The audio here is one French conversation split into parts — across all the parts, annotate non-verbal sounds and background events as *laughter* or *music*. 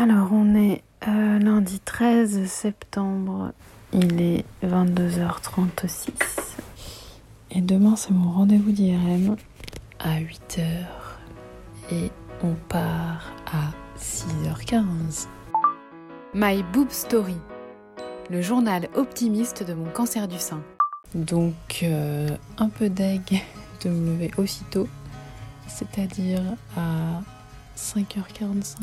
Alors, on est euh, lundi 13 septembre, il est 22h36. Et demain, c'est mon rendez-vous d'IRM à 8h. Et on part à 6h15. My Boob Story, le journal optimiste de mon cancer du sein. Donc, euh, un peu deg de me lever aussitôt, c'est-à-dire à 5h45.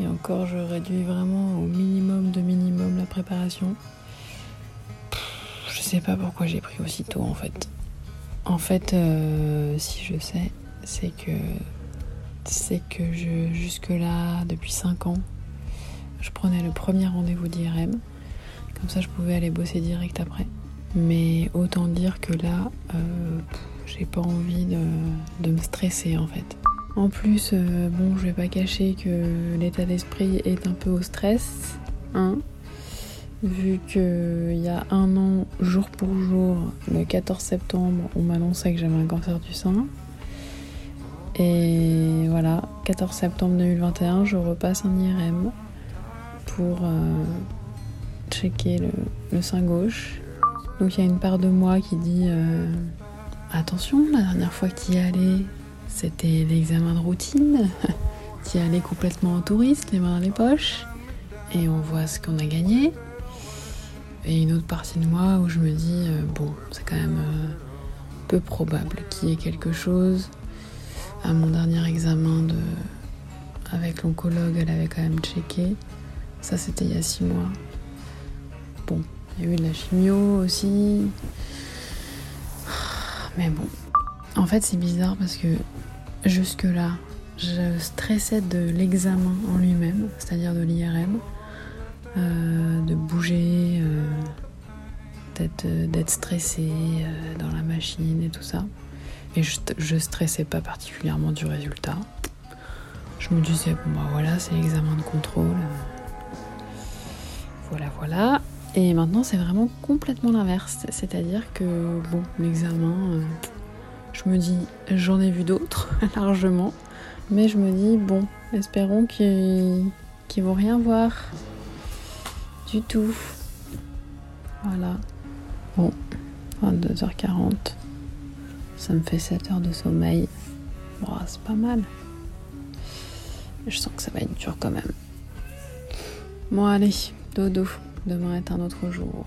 Et encore, je réduis vraiment au minimum de minimum la préparation. Je sais pas pourquoi j'ai pris aussitôt en fait. En fait, euh, si je sais, c'est que c'est que je jusque là depuis 5 ans, je prenais le premier rendez-vous d'IRM. Comme ça, je pouvais aller bosser direct après. Mais autant dire que là, euh, j'ai pas envie de, de me stresser en fait. En plus, euh, bon, je vais pas cacher que l'état d'esprit est un peu au stress, hein, vu qu'il y a un an, jour pour jour, le 14 septembre, on m'annonçait que j'avais un cancer du sein. Et voilà, 14 septembre 2021, je repasse en IRM pour euh, checker le, sein gauche. Donc il y a une part de moi qui dit euh, attention, la dernière fois tu y allais, c'était l'examen de routine. *laughs* Tu allais complètement en touriste, les mains dans les poches. Et on voit ce qu'on a gagné. Et une autre partie de moi où je me dis, euh, bon, c'est quand même euh, peu probable qu'il y ait quelque chose. À mon dernier examen de... avec l'oncologue, elle avait quand même checké. Ça, c'était il y a six mois. Bon, il y a eu de la chimio aussi. Mais bon. En fait, c'est bizarre parce que Jusque-là, je stressais de l'examen en lui-même, c'est-à-dire de l'IRM, euh, de bouger, euh, d'être stressé euh, dans la machine et tout ça. Et je, je stressais pas particulièrement du résultat. Je me disais, bon bah voilà, c'est l'examen de contrôle. Voilà, voilà. Et maintenant, c'est vraiment complètement l'inverse. C'est-à-dire que, bon, l'examen je me dis, j'en ai vu d'autres *laughs* largement, mais je me dis, bon, espérons qu'ils ne vont rien voir du tout. Voilà. Bon, 22h40. Ça me fait 7 heures de sommeil. Bon, c'est pas mal. Je sens que ça va être dur quand même. Bon, allez, dodo. Demain est un autre jour.